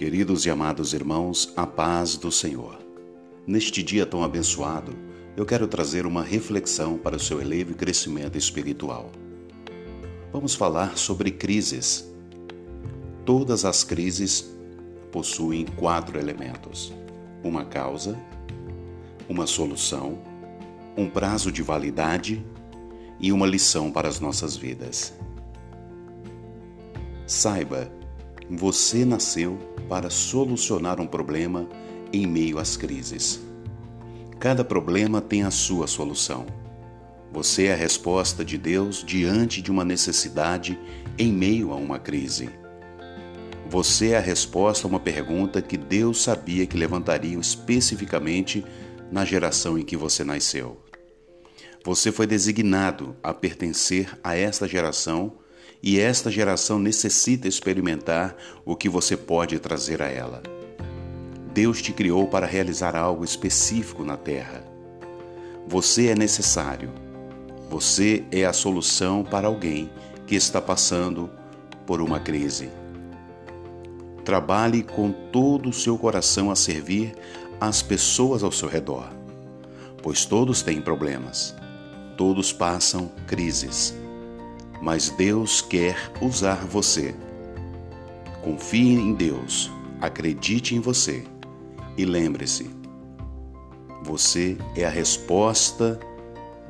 Queridos e amados irmãos, a paz do Senhor. Neste dia tão abençoado, eu quero trazer uma reflexão para o seu elevo e crescimento espiritual. Vamos falar sobre crises. Todas as crises possuem quatro elementos: uma causa, uma solução, um prazo de validade e uma lição para as nossas vidas. Saiba, você nasceu para solucionar um problema em meio às crises. Cada problema tem a sua solução. Você é a resposta de Deus diante de uma necessidade em meio a uma crise. Você é a resposta a uma pergunta que Deus sabia que levantaria especificamente na geração em que você nasceu. Você foi designado a pertencer a esta geração e esta geração necessita experimentar o que você pode trazer a ela. Deus te criou para realizar algo específico na terra. Você é necessário. Você é a solução para alguém que está passando por uma crise. Trabalhe com todo o seu coração a servir as pessoas ao seu redor, pois todos têm problemas, todos passam crises mas Deus quer usar você. Confie em Deus, acredite em você e lembre-se: você é a resposta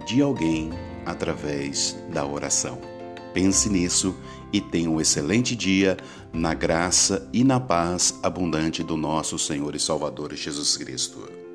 de alguém através da oração. Pense nisso e tenha um excelente dia na graça e na paz abundante do nosso Senhor e Salvador Jesus Cristo.